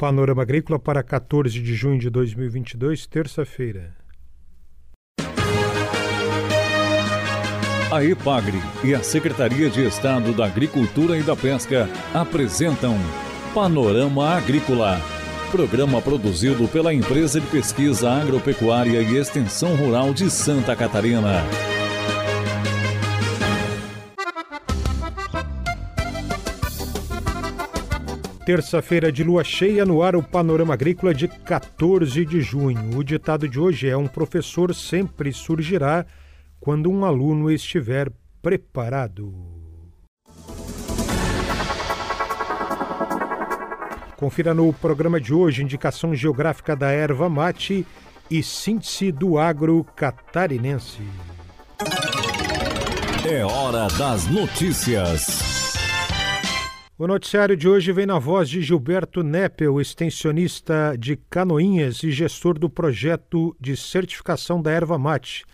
Panorama Agrícola para 14 de junho de 2022, terça-feira. A EPAGRE e a Secretaria de Estado da Agricultura e da Pesca apresentam Panorama Agrícola, programa produzido pela Empresa de Pesquisa Agropecuária e Extensão Rural de Santa Catarina. Terça-feira de lua cheia no ar o Panorama Agrícola de 14 de junho. O ditado de hoje é: Um professor sempre surgirá quando um aluno estiver preparado. Confira no programa de hoje indicação geográfica da erva mate e síntese do agro catarinense. É hora das notícias. O noticiário de hoje vem na voz de Gilberto Neppel, extensionista de Canoinhas e gestor do projeto de certificação da erva mate.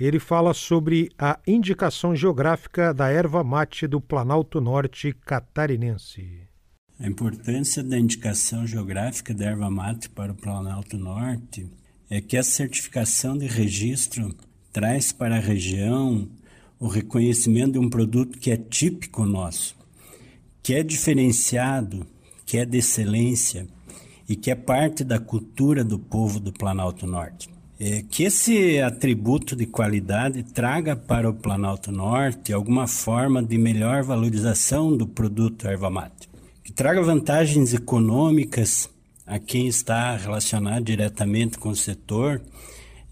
Ele fala sobre a indicação geográfica da erva mate do Planalto Norte catarinense. A importância da indicação geográfica da erva mate para o Planalto Norte é que a certificação de registro traz para a região o reconhecimento de um produto que é típico nosso que é diferenciado, que é de excelência e que é parte da cultura do povo do Planalto Norte. É, que esse atributo de qualidade traga para o Planalto Norte alguma forma de melhor valorização do produto erva mate, que traga vantagens econômicas a quem está relacionado diretamente com o setor,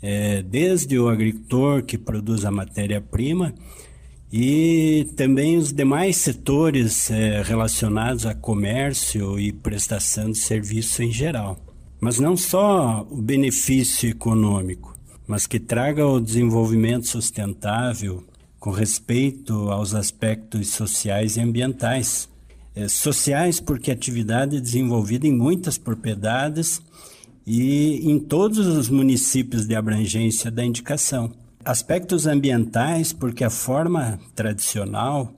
é, desde o agricultor que produz a matéria-prima e também os demais setores é, relacionados a comércio e prestação de serviço em geral. Mas não só o benefício econômico, mas que traga o desenvolvimento sustentável com respeito aos aspectos sociais e ambientais. É, sociais porque a atividade é desenvolvida em muitas propriedades e em todos os municípios de abrangência da indicação Aspectos ambientais, porque a forma tradicional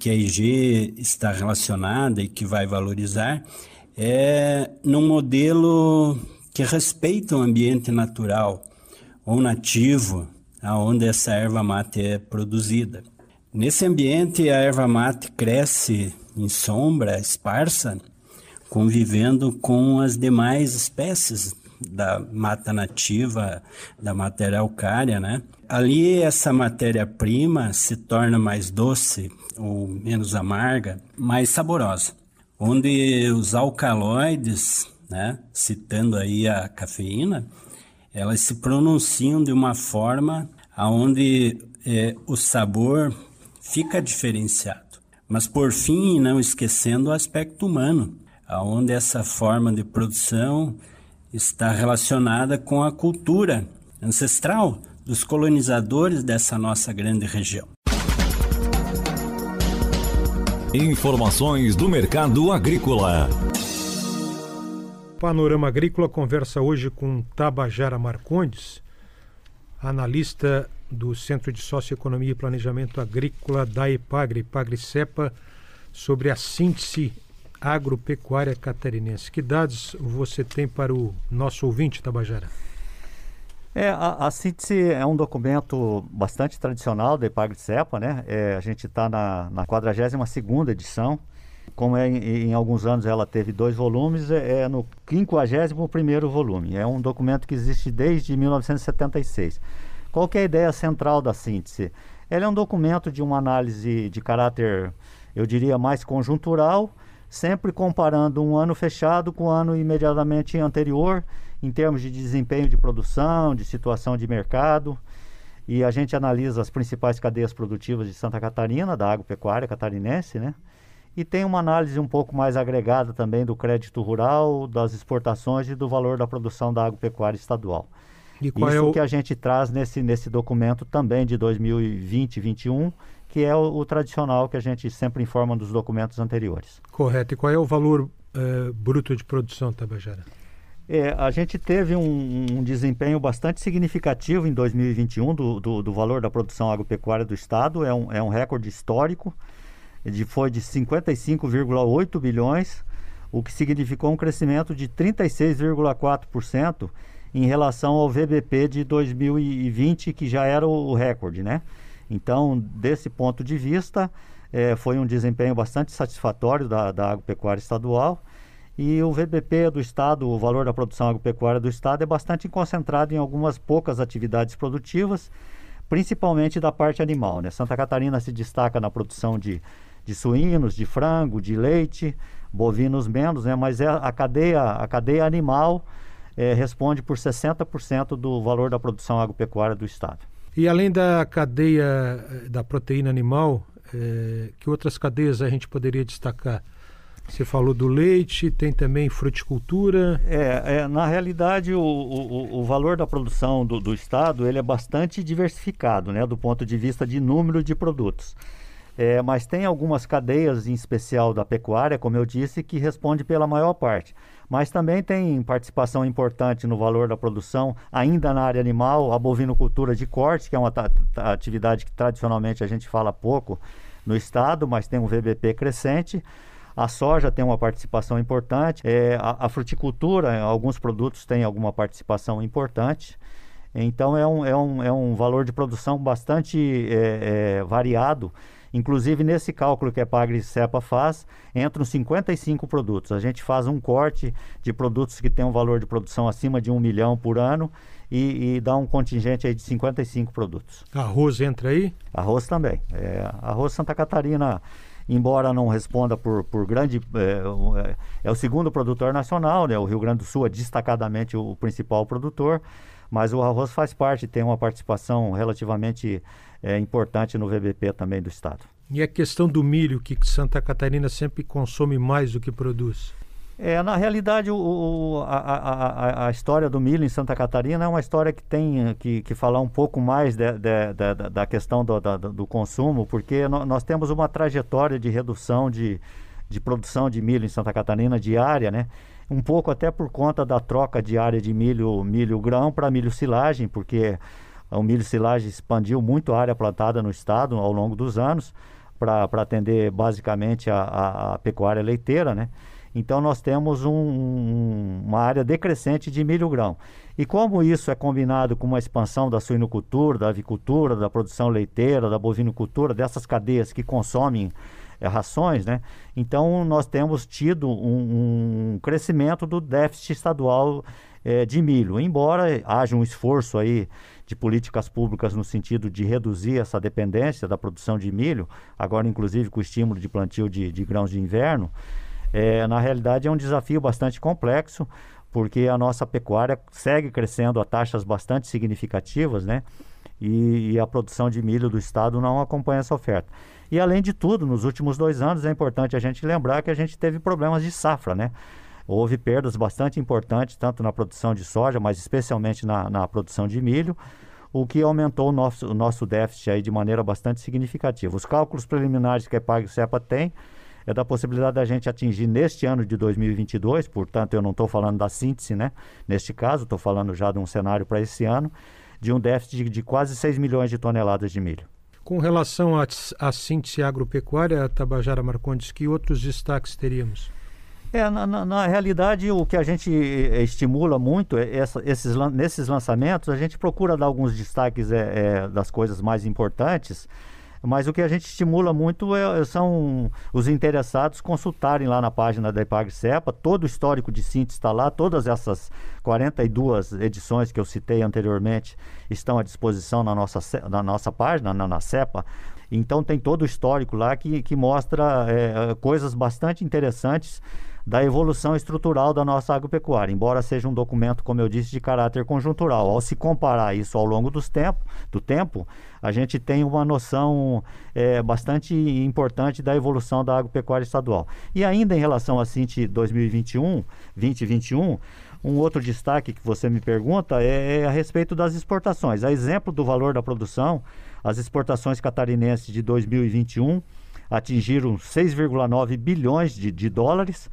que a IG está relacionada e que vai valorizar é num modelo que respeita o ambiente natural ou nativo aonde essa erva mate é produzida. Nesse ambiente, a erva mate cresce em sombra, esparsa, convivendo com as demais espécies da mata nativa, da matéria alcária, né? Ali essa matéria-prima se torna mais doce ou menos amarga, mais saborosa, onde os alcaloides, né, citando aí a cafeína, elas se pronunciam de uma forma aonde é, o sabor fica diferenciado. Mas por fim, não esquecendo o aspecto humano, aonde essa forma de produção está relacionada com a cultura ancestral dos colonizadores dessa nossa grande região. Informações do mercado agrícola. Panorama Agrícola conversa hoje com Tabajara Marcondes, analista do Centro de Socioeconomia e Planejamento Agrícola da EPAGRE, EPAGRE CEPA, sobre a síntese agropecuária catarinense. Que dados você tem para o nosso ouvinte, Tabajara? É, a, a síntese é um documento bastante tradicional da Epagre-Cepa, né? É, a gente está na, na 42ª edição. Como é, em, em, alguns anos ela teve dois volumes, é, é no 51º volume. É um documento que existe desde 1976. Qual é a ideia central da síntese? Ela é um documento de uma análise de caráter, eu diria, mais conjuntural, sempre comparando um ano fechado com o ano imediatamente anterior, em termos de desempenho de produção, de situação de mercado. E a gente analisa as principais cadeias produtivas de Santa Catarina, da agropecuária catarinense, né? E tem uma análise um pouco mais agregada também do crédito rural, das exportações e do valor da produção da agropecuária estadual. E Isso é o... que a gente traz nesse, nesse documento também de 2020 2021 que é o, o, tradicional que a gente sempre informa dos documentos anteriores. Correto. E qual é o valor uh, bruto de produção, Tabajara? É, a gente teve um, um, desempenho bastante significativo em 2021 do, do, do, valor da produção agropecuária do Estado, é um, é um recorde histórico, de, foi de 55,8 bilhões, o que significou um crescimento de 36,4% em relação ao VBP de 2020, que já era o recorde, né? Então, desse ponto de vista, é, foi um desempenho bastante satisfatório da, da agropecuária estadual. E o VBP do Estado, o valor da produção agropecuária do Estado, é bastante concentrado em algumas poucas atividades produtivas, principalmente da parte animal. Né? Santa Catarina se destaca na produção de, de suínos, de frango, de leite, bovinos menos, né? mas é a cadeia, a cadeia animal é, responde por 60% do valor da produção agropecuária do Estado. E além da cadeia eh, da proteína animal, é, que outras cadeias a gente poderia destacar? Você falou do leite, tem também fruticultura. É, é na realidade, o, o, o, valor da produção do, do, Estado ele é bastante diversificado, né, do ponto de vista de número de produtos. É, mas tem algumas cadeias, em especial da pecuária, como eu disse, que responde pela maior parte. Mas também tem participação importante no valor da produção, ainda na área animal, a bovinocultura de corte, que é uma atividade que tradicionalmente a gente fala pouco no estado, mas tem um VBP crescente. A soja tem uma participação importante. É, a, a, fruticultura, alguns produtos têm alguma participação importante. Então é um, é um, é um valor de produção bastante é, é, variado Inclusive, nesse cálculo que a Pagre Cepa faz, entram 55 produtos. A gente faz um corte de produtos que têm um valor de produção acima de um milhão por ano e, e dá um contingente aí de 55 produtos. Arroz entra aí? Arroz também. É, arroz Santa Catarina embora não responda por, por grande. É, é, é, o segundo produtor nacional, né? O Rio Grande do Sul é destacadamente o principal produtor, mas o arroz faz parte, tem uma participação relativamente é, importante no VBP também do Estado. E a questão do milho, que Santa Catarina sempre consome mais do que produz? É, na realidade, o, o, a, a, a, história do milho em Santa Catarina é uma história que tem que, que falar um pouco mais de, de, de, da questão do, da, do consumo, porque no, nós temos uma trajetória de redução de, de produção de milho em Santa Catarina diária, né? Um pouco até por conta da troca diária de milho, milho grão para milho silagem, porque o milho silagem expandiu muito a área plantada no estado ao longo dos anos para atender basicamente a, a, a, pecuária leiteira, né? Então nós temos um, um, uma área decrescente de milho grão. E como isso é combinado com uma expansão da suinocultura, da avicultura, da produção leiteira, da bovinocultura, dessas cadeias que consomem é, rações, né? Então nós temos tido um, um crescimento do déficit estadual é, de milho, embora haja um esforço aí de políticas públicas no sentido de reduzir essa dependência da produção de milho, agora inclusive com o estímulo de plantio de, de grãos de inverno, é, na realidade é um desafio bastante complexo, porque a nossa pecuária segue crescendo a taxas bastante significativas, né? E, e, a produção de milho do estado não acompanha essa oferta. E além de tudo, nos últimos dois anos é importante a gente lembrar que a gente teve problemas de safra, né? Houve perdas bastante importantes, tanto na produção de soja, mas especialmente na, na produção de milho, o que aumentou o nosso, o nosso déficit aí de maneira bastante significativa. Os cálculos preliminares que a PagSepa tem é da possibilidade da gente atingir neste ano de 2022, portanto eu não estou falando da síntese, né? Neste caso, estou falando já de um cenário para esse ano, de um déficit de, de, quase 6 milhões de toneladas de milho. Com relação à síntese agropecuária, Tabajara Marcondes, que outros destaques teríamos? É, na, na, na, realidade, o que a gente eh, estimula muito é essa, esses, nesses lançamentos, a gente procura dar alguns destaques é, é, das coisas mais importantes, mas o que a gente estimula muito é, são os interessados consultarem lá na página da Ipagcepa, todo o histórico de síntese está lá, todas essas 42 edições que eu citei anteriormente estão à disposição na nossa, na nossa página, na, na CEPA. Então tem todo o histórico lá que, que mostra é, coisas bastante interessantes da evolução estrutural da nossa agropecuária, embora seja um documento, como eu disse, de caráter conjuntural. Ao se comparar isso ao longo dos tempo, do tempo, a gente tem uma noção é, bastante importante da evolução da agropecuária estadual. E ainda em relação a CINT 2021, 2021, um outro destaque que você me pergunta é, é a respeito das exportações. A exemplo do valor da produção, as exportações catarinenses de 2021 atingiram 6,9 bilhões de, de dólares,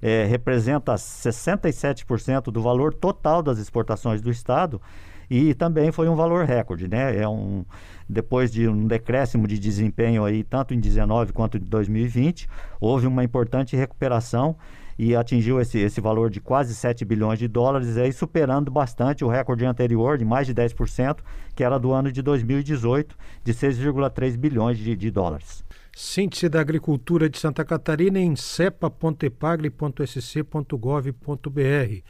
é, representa 67% do valor total das exportações do Estado e também foi um valor recorde, né? É um, depois de um decréscimo de desempenho aí, tanto em 19 quanto em 2020, houve uma importante recuperação e atingiu esse, esse valor de quase 7 bilhões de dólares, aí superando bastante o recorde anterior de mais de 10%, que era do ano de 2018, de 6,3 bilhões de, de dólares. Síntese da Agricultura de Santa Catarina em cepa.epagre.sc.gov.br.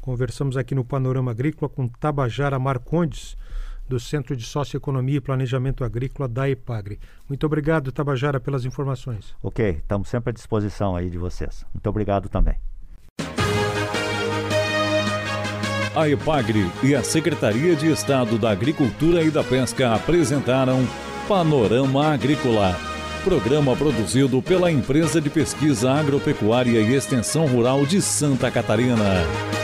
Conversamos aqui no Panorama Agrícola com Tabajara Marcondes, do Centro de Socioeconomia e Planejamento Agrícola da EPAGRE. Muito obrigado, Tabajara, pelas informações. Ok, estamos sempre à disposição aí de vocês. Muito obrigado também. A EPAGRE e a Secretaria de Estado da Agricultura e da Pesca apresentaram Panorama Agrícola, programa produzido pela Empresa de Pesquisa Agropecuária e Extensão Rural de Santa Catarina.